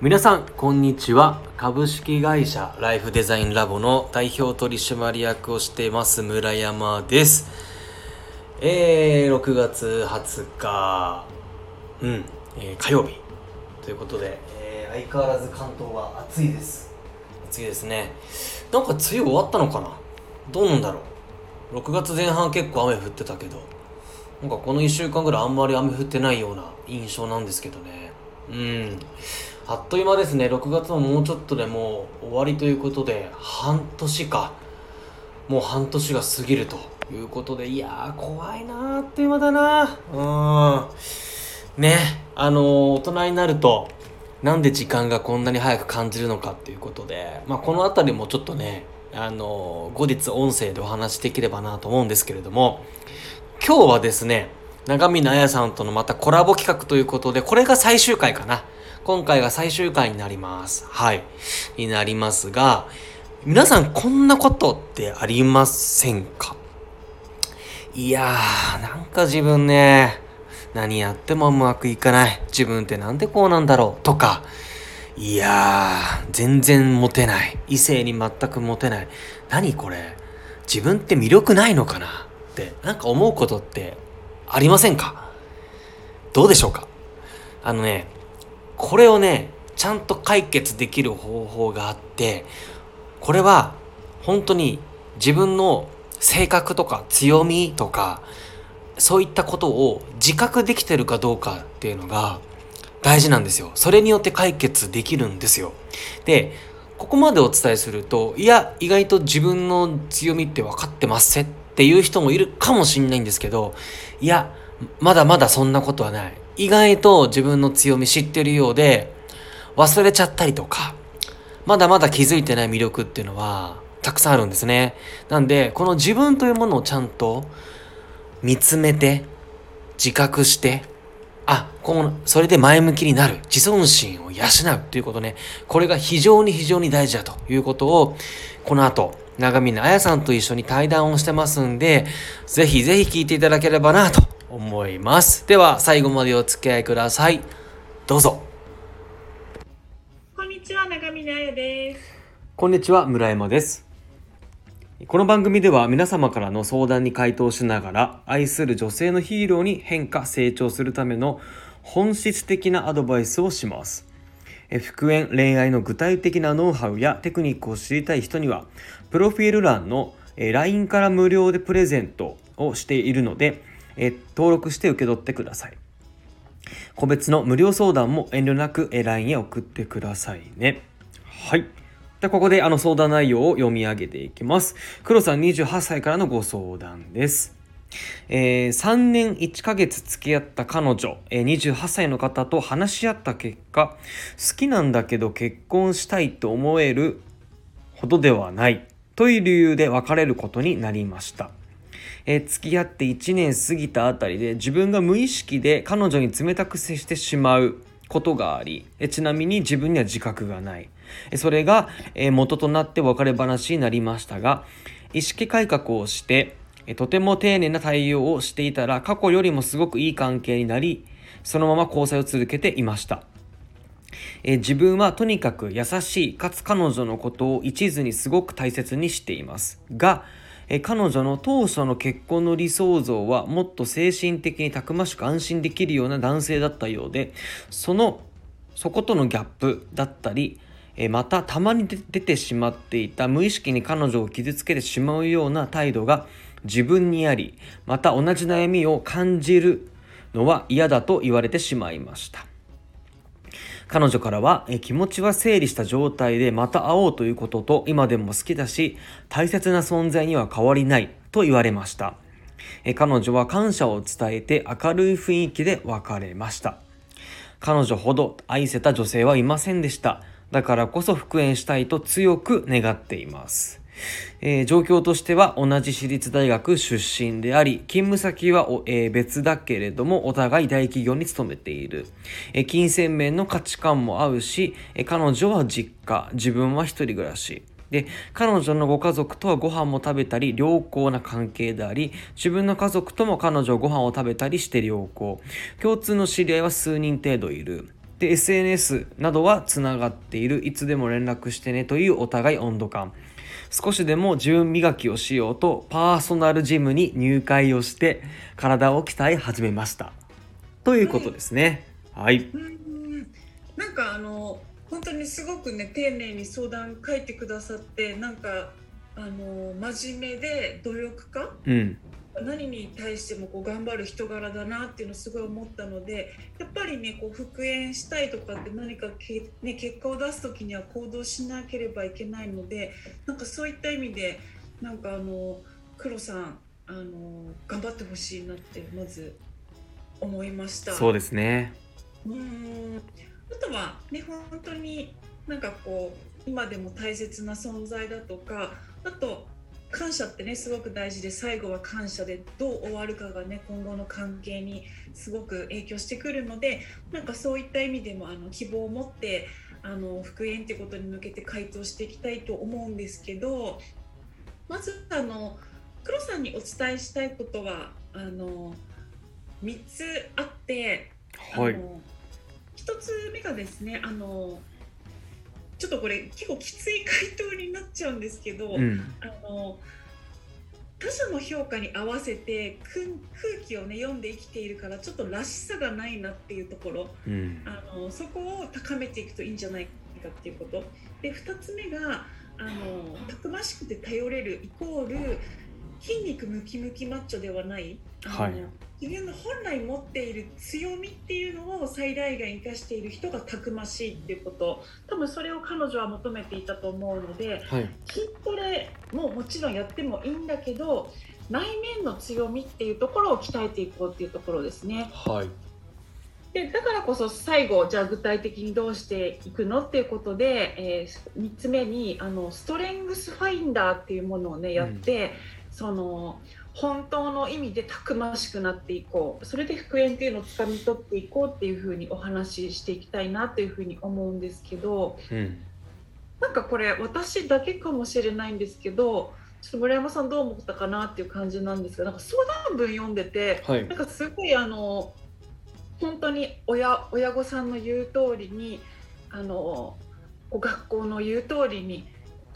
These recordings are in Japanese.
皆さんこんにちは。株式会社ライフデザインラボの代表取締役をしています村山です。えー、6月20日。うん、えー、火曜日。ということで、えー、相変わらず関東は暑いです。暑いですね。なんか梅雨終わったのかな？どうなんだろう。6月前半結構雨降ってたけどなんかこの1週間ぐらいあんまり雨降ってないような印象なんですけどね。うん。あっという間ですね。6月ももうちょっとでもう終わりということで半年か。もう半年が過ぎるということで。いやー怖いなーっていう間だな。うん。ねあのー、大人になるとなんで時間がこんなに早く感じるのかっていうことで、まあ、この辺りもちょっとねあの、後日音声でお話しできればなと思うんですけれども。今日はですね、長見彩さんとのまたコラボ企画ということで、これが最終回かな。今回が最終回になります。はい。になりますが、皆さんこんなことってありませんか？いやー、なんか自分ね、何やってもうまくいかない。自分ってなんでこうなんだろう？とか、いやー、全然モテない。異性に全くモテない。何これ？自分って魅力ないのかな？ってなんか思うことってありませんか？どうでしょうか？あのね、これをね、ちゃんと解決できる方法があって、これは本当に自分の性格とか強みとか、そういったことを自覚できてるかどうかっていうのが大事なんですよ。それによって解決できるんですよ。で、ここまでお伝えすると、いや、意外と自分の強みって分かってますってっていう人もいるかもしんないんですけど、いや、まだまだそんなことはない。意外と自分の強み知ってるようで、忘れちゃったりとか、まだまだ気づいてない魅力っていうのは、たくさんあるんですね。なんで、この自分というものをちゃんと見つめて、自覚して、あ、この、それで前向きになる。自尊心を養うということね。これが非常に非常に大事だということを、この後、長峰彩さんと一緒に対談をしてますんで、ぜひぜひ聞いていただければなと思います。では、最後までお付き合いください。どうぞ。こんにちは、長峰彩です。こんにちは、村山です。この番組では皆様からの相談に回答しながら愛する女性のヒーローに変化成長するための本質的なアドバイスをします。復縁恋愛の具体的なノウハウやテクニックを知りたい人にはプロフィール欄の LINE から無料でプレゼントをしているのでえ登録して受け取ってください。個別の無料相談も遠慮なく LINE へ送ってくださいね。はい。でここであの相談内容を読み上げていきます。黒さん28歳からのご相談です。えー、3年1ヶ月付き合った彼女、えー、28歳の方と話し合った結果好きなんだけど結婚したいと思えるほどではない。という理由で別れることになりました。えー、付き合って1年過ぎたあたりで自分が無意識で彼女に冷たく接してしまうことがあり、えちなみに自分には自覚がない。えそれが、え元となって別れ話になりましたが、意識改革をして、えとても丁寧な対応をしていたら過去よりもすごくいい関係になりそのまま交際を続けていましたえ自分はとにかく優しいかつ彼女のことを一途にすごく大切にしていますがえ彼女の当初の結婚の理想像はもっと精神的にたくましく安心できるような男性だったようでそのそことのギャップだったりえまたたまに出てしまっていた無意識に彼女を傷つけてしまうような態度が自分にありまた同じ悩みを感じるのは嫌だと言われてしまいました。彼女からはえ気持ちは整理した状態でまた会おうということと今でも好きだし大切な存在には変わりないと言われました。え彼女は感謝を伝えて明るい雰囲気で別れました。彼女ほど愛せた女性はいませんでした。だからこそ復縁したいと強く願っています。えー、状況としては同じ私立大学出身であり、勤務先は、えー、別だけれども、お互い大企業に勤めている。えー、金銭面の価値観も合うし、え彼女は実家、自分は一人暮らし。で、彼女のご家族とはご飯も食べたり良好な関係であり、自分の家族とも彼女ご飯を食べたりして良好。共通の知り合いは数人程度いる。で SNS などはつながっているいつでも連絡してねというお互い温度感少しでも自分磨きをしようとパーソナルジムに入会をして体を鍛え始めました。ということですね。はい。うん。なんかあの本当にすごくね丁寧に相談書いてくださってなんかあの真面目で努力家うん何に対してもこう頑張る人柄だなっていうのをすごい思ったのでやっぱりねこう復縁したいとかって何かけ、ね、結果を出す時には行動しなければいけないのでなんかそういった意味でなんかあの黒さんあの頑張ってほしいなってまず思いました。そうですねうーんあとはね本当になんかこう今でも大切な存在だとかあと感謝ってねすごく大事で最後は感謝でどう終わるかがね今後の関係にすごく影響してくるのでなんかそういった意味でもあの希望を持ってあの復縁ってことに向けて回答していきたいと思うんですけどまずあの黒さんにお伝えしたいことはあの3つあって。はいあの一つ目がですねあのちょっとこれ結構きつい回答になっちゃうんですけど、うん。あの他者の評価に合わせて空空気をね読んで生きているからちょっとらしさがないなっていうところ。うん。あのそこを高めていくといいんじゃないかっていうこと。で2つ目があのたくましくて頼れるイコール筋肉ムキムキマッチョではないはい。自分の本来持っている強みっていうのを最大限生かしている人がたくましいっていうこと。多分それを彼女は求めていたと思うのではい。筋トレももちろんやってもいいんだけど内面の強みっていうところを鍛えていこうっていうところですね。はい。でだからこそ最後じゃあ具体的にどうしていくのっていうことで、え3つ目にあのストレングスファインダーっていうものをねやって、その本当の意味でたくましくなっていこう。それで復縁っていうのをつかみ取っていこうっていうふうにお話ししていきたいなというふうに思うんですけど。うん。なんかこれ私だけかもしれないんですけどちょっと村山さんどう思ったかなっていう感じなんですがなんか相談文読んでてはい。なんかすごいあの本当に親親御さんの言う通りにあの学校の言う通りに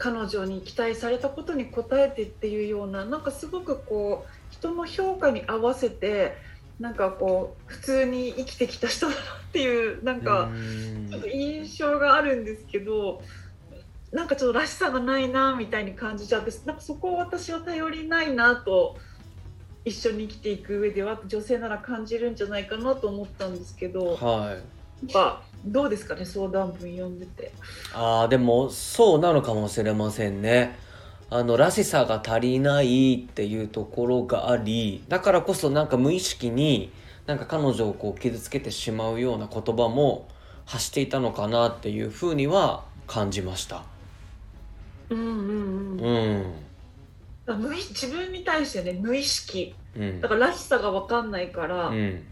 彼女に期待されたことに応えてっていうようななんかすごくこう人の評価に合わせてなんかこう普通に生きてきた人だなっていうなんかちょっと印象があるんですけど。なんかちょっとらしさがないなみたいに感じちゃってなんかそこを私は頼りないなと一緒に生きていく上では女性なら感じるんじゃないかなと思ったんですけどはいどうですかね相談文読んでて。あーでもそうなのかもしれませんね。あのらしさが足りないっていうところがありだからこそなんか無意識になんか彼女をこう傷つけてしまうような言葉も発していたのかなっていうふうには感じました。うんうんうん。うん。無意自分に対してね無意識。うん。だかららしさが分かんないから、うん。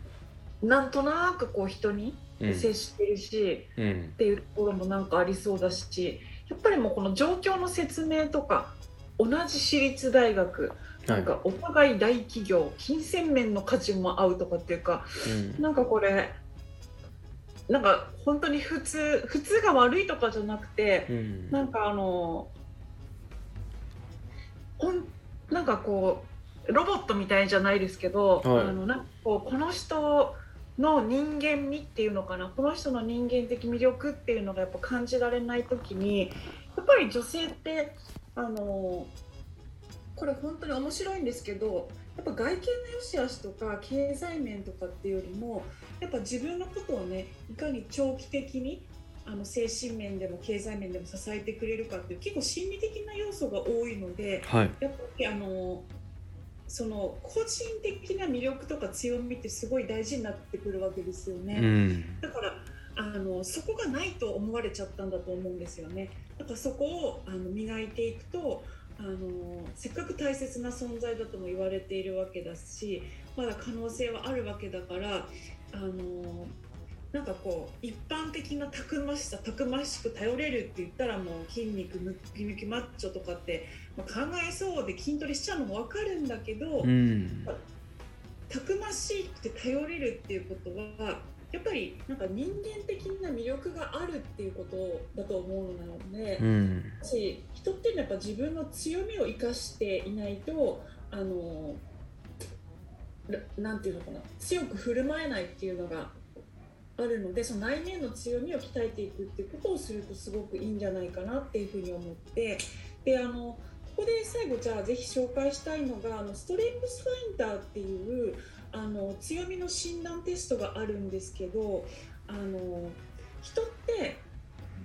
なんとなくこう人にうん接してるし、うん。っていうところもなんかありそうだしやっぱりもうこの状況の説明とか同じ私立大学はい。なんかお互い大企業金銭面の価値も合うとかっていうかうん。なんかこれなんか本当に普通普通が悪いとかじゃなくてうん。なんかあのほんなんかこうロボットみたいじゃないですけど、はい。あのなんかこうこの人の人間味っていうのかな？この人の人間的魅力っていうのがやっぱ感じられない時にやっぱり女性ってあのこれ本当に面白いんですけどやっぱ外見の良し悪しとか経済面とかっていうよりもやっぱ自分のことをねいかに長期的にあの精神面でも経済面でも支えてくれるかっていう結構心理的な要素が多いのではい。やっぱりあのその個人的な魅力とか強みってすごい大事になってくるわけですよね。うんだからあのそこがないと思われちゃったんだと思うんですよね。だからそこをあの磨いていくとあのせっかく大切な存在だとも言われているわけだしまだ可能性はあるわけだからあのなんかこう一般的なたくましさたくましく頼れるって言ったらもう筋肉ムキムキマッチョとかって、まあ、考えそうで筋トレしちゃうのも分かるんだけど、うんたくましくて頼れるっていうことはやっぱりなんか人間的な魅力があるっていうことだと思うので、うん。し人っていうのはやっぱ自分の強みを生かしていないとあのななんていうのかな強く振る舞えないっていうのがあるのでその内面の強みを鍛えていくっていうことをするとすごくいいんじゃないかなっていうふうに思ってであのここで最後じゃあぜひ紹介したいのがあのストレングスファインダーっていうあの強みの診断テストがあるんですけどあの人って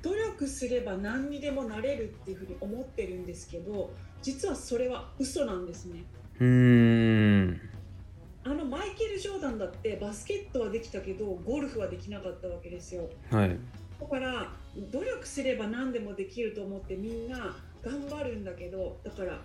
努力すれば何にでもなれるっていうふうに思ってるんですけど実はそれは嘘なんですね。うーんあのマイケル・ジョーダンだってバスケットはできたけどゴルフはできなかったわけですよ。はい。だから努力すれば何でもできると思ってみんな頑張るんだけどだから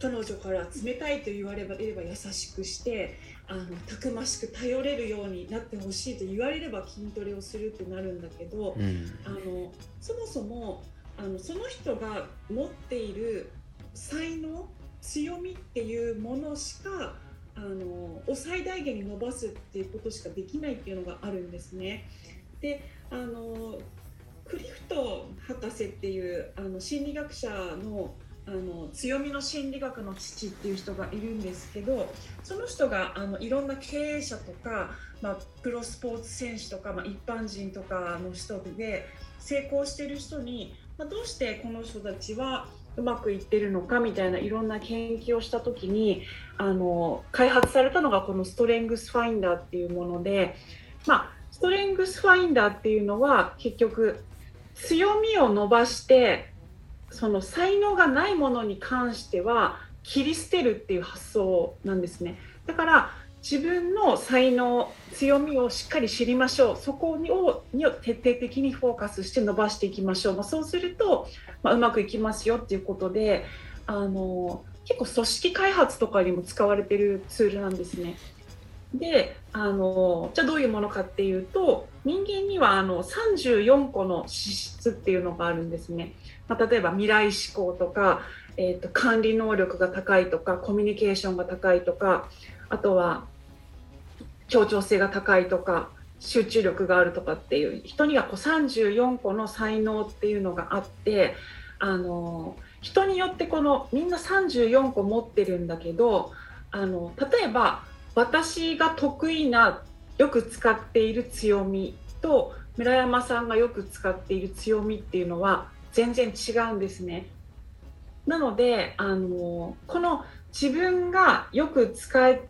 彼女から冷たいと言われれば優しくしてあのたくましく頼れるようになってほしいと言われれば筋トレをするってなるんだけどうん。あのそもそもあのその人が持っている才能強みっていうものしかあのを最大限に伸ばすっていうことしかできないっていうのがあるんですね。であのクリフト博士っていうあの心理学者のあの強みの心理学の父っていう人がいるんですけどその人があのいろんな経営者とか、まあ、プロスポーツ選手とか、まあ、一般人とかの人で成功してる人に、まあ、どうしてこの人たちはうまくいってるのかみたいないろんな研究をした時にあの開発されたのがこのストレングスファインダーっていうもので、まあ、ストレングスファインダーっていうのは結局強みを伸ばしてその才能がないものに関しては切り捨てるっていう発想なんですね。だから自分の才能強みをしっかり知りましょうそこをに徹底的にフォーカスして伸ばしていきましょう、まあ、そうすると、まあ、うまくいきますよっていうことであの結構組織開発とかにも使われてるツールなんですね。であのじゃあどういうものかっていうと人間にはあの34個の資質っていうのがあるんですね。まあ、例えば未来志向とか、えー、と管理能力が高いとかコミュニケーションが高いとかあとは協調性が高いとか集中力があるとかっていう人にはこう34個の才能っていうのがあってあの人によってこのみんな34個持ってるんだけどあの例えば私が得意なよく使っている強みと村山さんがよく使っている強みっていうのは全然違うんですね。なのであのこの自分がよく使え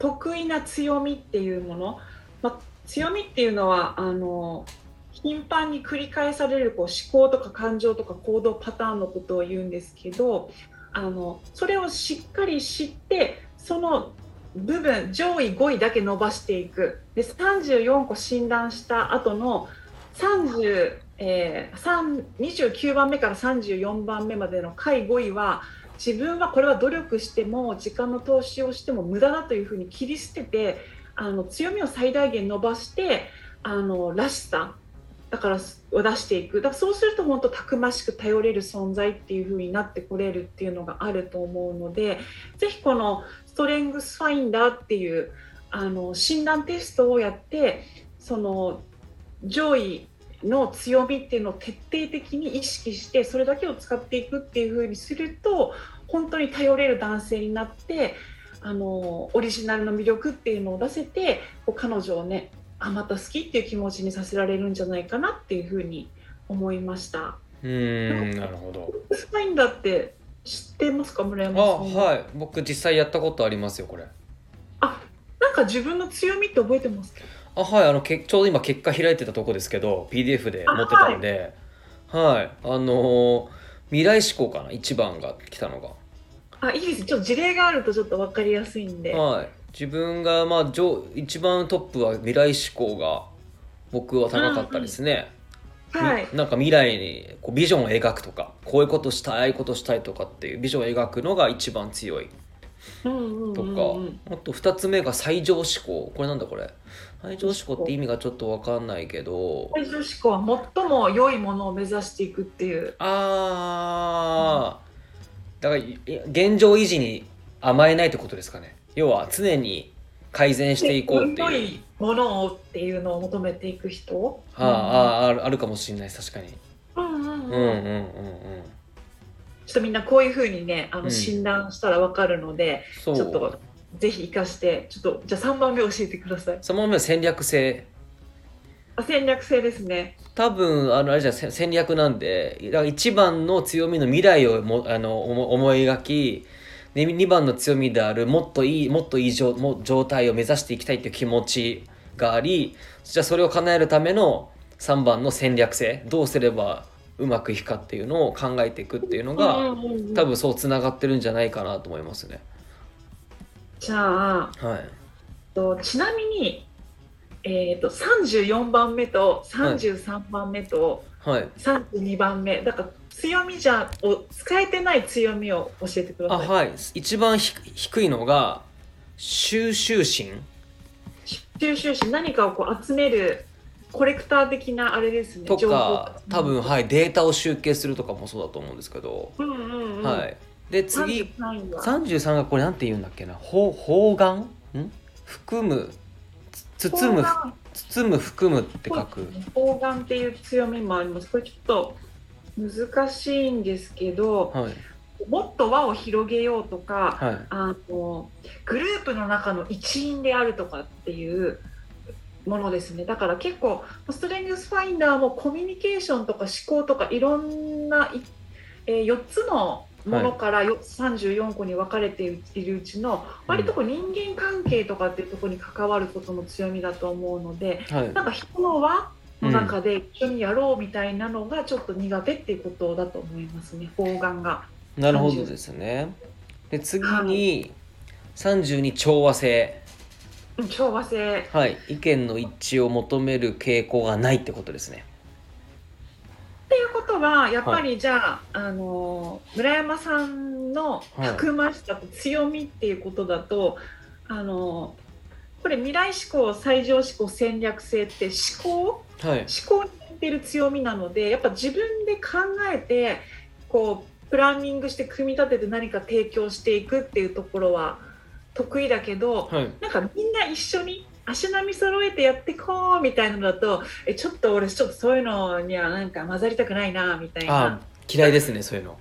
得意な強みっていうもの、まあ、強みっていうのはあの頻繁に繰り返されるこう思考とか感情とか行動パターンのことを言うんですけどあのそれをしっかり知ってその部分上位5位だけ伸ばしていく。で34個診断した後の30、えー、29番目から34番目までの下位5位は自分はこれは努力しても時間の投資をしても無駄だというふうに切り捨ててあの強みを最大限伸ばしてあのらしさだからを出していく。だからそうすると本当たくましく頼れる存在っていう風になってこれるっていうのがあると思うのでぜひこのストレングスファインダーっていうあの診断テストをやってその上位の強みっていうのを徹底的に意識してそれだけを使っていくっていう風にすると本当に頼れる男性になってあのオリジナルの魅力っていうのを出せてこう彼女をねあまた好きっていう気持ちにさせられるんじゃないかなっていうふうに思いました。うーんなるほどスパインダーって知ってますか村あ山さんは？はい僕実際やったことありますよこれなんか自分の強みって覚えてますか？あはいあのけちょうど今結果開いてたとこですけど PDF で持ってたんで。はい、あのー未来志向かな一番が来たのが。あいいです。ちょっと事例があるとちょっとわかりやすいんで。はい。自分がまあ上一番トップは未来志向が僕は高かったですね、はい。みなんか未来にこうビジョンを描くとかこういうことしたいああいうことしたいとかっていうビジョンを描くのが一番強い。うんうんうんとか、うんあと2つ目が最上志向。これなんだこれ？最上志向って意味がちょっと分かんないけど。最上志向は最も良いものを目指していくっていう。あー。だからい現状維持に甘えないってことですかね。要は常に改善していこうって良いう。いものをっていうのを求めていく人。あああああるあるかもしれない。確かに。うんうん。うんうんうんうんうん。ちょっとみんなこういうふうにねあのうん。診断したらわかるので、そう。ちょっとぜひ活かしてちょっとじゃあ3番目教えてください。そのまま戦略性。あ戦略性ですね。多分あのあれじゃ戦略なんでだから1番の強みの未来をもあの思思い描きで2番の強みであるもっといいもっといい状も状態を目指していきたいっていう気持ちがありじゃあそれを叶えるための3番の戦略性どうすればうまくいくかっていうのを考えていくっていうのが、多分そうつながってるんじゃないかなと思いますね。じゃあはい、とちなみに、えー、と34番目と33番目とはい、32番目、だから強みじゃを使えてない強みを教えてください。あはい。一番ひ低いのが収集心。収集し何かをこう集めるコレクター的なあれですね。とか多分はい。データを集計するとかもそうだと思うんですけど、うんうんうん。はいで次。33位は。33がこれなんて言うんだっけな？ほ方眼ん？含むつ包む包む含むって書く。方眼っていう強みもあります。これちょっと難しいんですけど、はい。もっと輪を広げようとか、はい。あのグループの中の一員であるとかっていうものですね。だから結構ストレングスファインダーもコミュニケーションとか思考とかいろんな、いえー4つのものからよ34個に分かれているうちの割とこう人間関係とかっていうところに関わることの強みだと思うのではい。なんか人の輪の中で一緒にやろうみたいなのがちょっと苦手っていうことだと思いますね方眼が。なるほどですね。で次に32調和性。うん調和性。はい。意見の一致を求める傾向がないってことですねっていうことはやっぱりじゃあ,、あの村山さんのたくましさと強みっていうことだと、あのこれ未来志向最上志向戦略性って思考？はい。思考に似てる強みなのでやっぱ自分で考えてこうプランニングして組み立てて何か提供していくっていうところは得意だけど、はい。なんかみんな一緒に足並み揃えてやってこうみたいなのだとえちょっと俺ちょっとそういうのにはなんか混ざりたくないなみたいあな嫌いですねそういうの。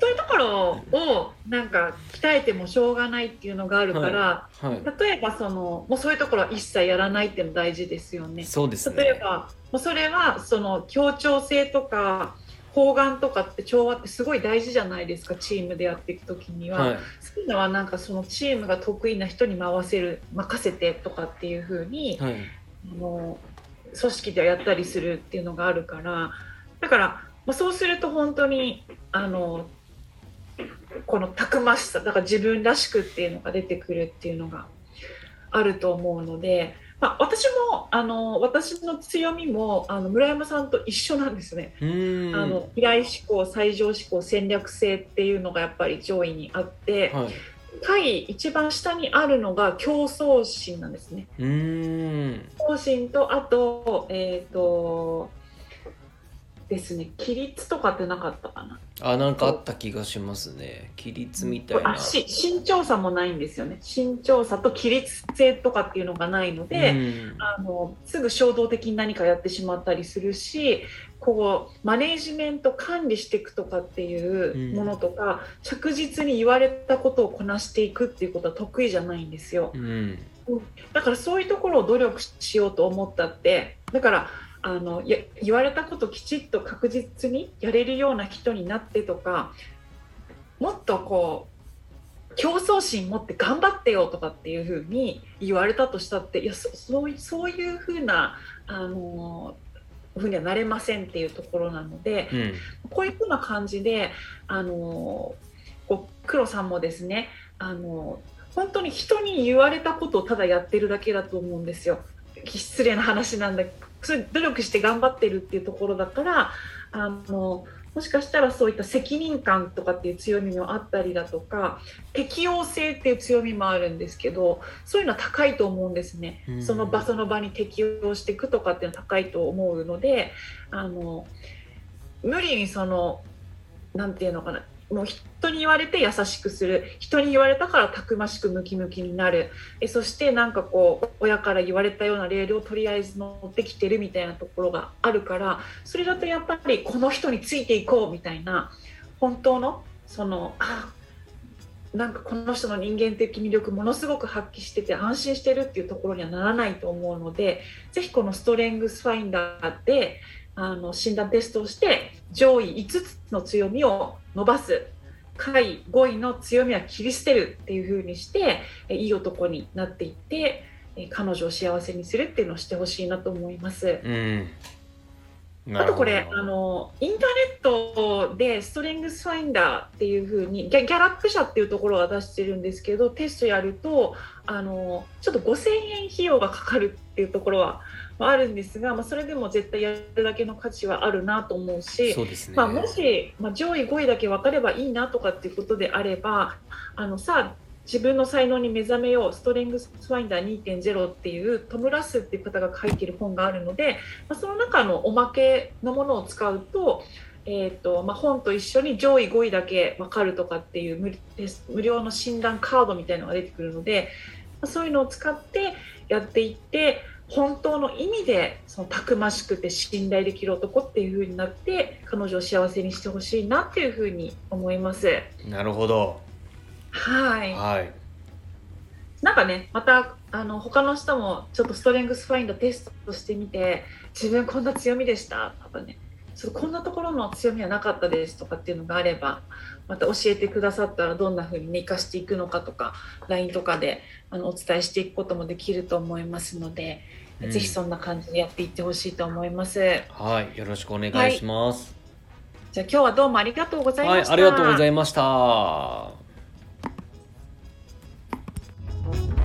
そういうところをなんか鍛えてもしょうがないっていうのがあるから、はい。例えばそのもうそういうところは一切やらないっていうの大事ですよね。そうですね。例えばもうそれはその協調性とか方眼とかって調和ってすごい大事じゃないですかチームでやっていく時には、はい。そういうのはなんかそのチームが得意な人に回せる任せてとかっていう風に、はい。あの組織ではやったりするっていうのがあるから。だから、まあ、そうすると本当にあのこのたくましさだから自分らしくっていうのが出てくるっていうのがあると思うので、まあ、私もあの私の強みもあの村山さんと一緒なんですね。あの未来志向最上志向戦略性っていうのがやっぱり上位にあって、はい下位一番下にあるのが競争心なんですね。うーん競争心とあとえっ、とですね規律とかってなかったかな。あなんかあった気がしますね規律みたいなあし身長差もないんですよね。身長差と規律性とかっていうのがないので。うんあのすぐ衝動的に何かやってしまったりするしこうマネージメント管理していくとかっていうものとか、着実に言われたことをこなしていくっていうことは得意じゃないんですようんだからそういうところを努力しようと思ったってだからあのや言われたことをきちっと確実にやれるような人になってとかもっとこう競争心持って頑張ってよとかっていうふうに言われたとしたっていやそそういそういうふうなあのふうにはなれませんっていうところなのでうんこういうふうな感じであのこう黒さんもですねあの本当に人に言われたことをただやってるだけだと思うんですよ。失礼な話なんだ努力して頑張ってるっていうところだからあのもしかしたらそういった責任感とかっていう強みもあったりだとか適応性っていう強みもあるんですけどそういうのは高いと思うんですね。うんその場その場に適応していくとかっていうのは高いと思うのであの無理にそのなんていうのかなもう人に言われて優しくする。人に言われたからたくましくムキムキになる。えそしてなんかこう親から言われたようなレールをとりあえず乗ってきてるみたいなところがあるからそれだとやっぱりこの人についていこうみたいな本当のそのあなんかこの人の人間的魅力ものすごく発揮してて安心してるっていうところにはならないと思うのでぜひこのストレングスファインダーであの診断テストをして上位5つの強みを伸ばす下位5位の強みは切り捨てるっていう風にしていい男になっていって彼女を幸せにするっていうのをしてほしいなと思います。うんあとこれあのインターネットでストレングスファインダーっていう風にギャギャラップ社っていうところが出してるんですけどテストやるとあのちょっと5000円費用がかかるっていうところはあるんですが、まあ、それでも絶対やるだけの価値はあるなと思うしね、まあ、もし、まあ、上位5位だけ分かればいいなとかっていうことであればあのさあ自分の才能に目覚めようストレングスファインダー2.0っていうトム・ラスっていう方が書いてる本があるので、まあ、その中のおまけのものを使うと,、えーとまあ、本と一緒に上位5位だけ分かるとかっていう無料の診断カードみたいなのが出てくるので、まあ、そういうのを使ってやっていって本当の意味でそのたくましくて信頼できる男っていう風になって彼女を幸せにしてほしいなっていう風に思います。なるほどはい、はい、なんかねまたあの他の人もちょっとストレングスファインダーテストしてみて自分こんな強みでした？とかねちょっとこんなところの強みはなかったですとかっていうのがあればまた教えてくださったらどんな風にね生かしていくのかとか LINE とかであのお伝えしていくこともできると思いますので、うん、ぜひそんな感じでやっていってほしいと思います。はいよろしくお願いします。はいじゃあ今日はどうもありがとうございました。はい、ありがとうございました。Bye.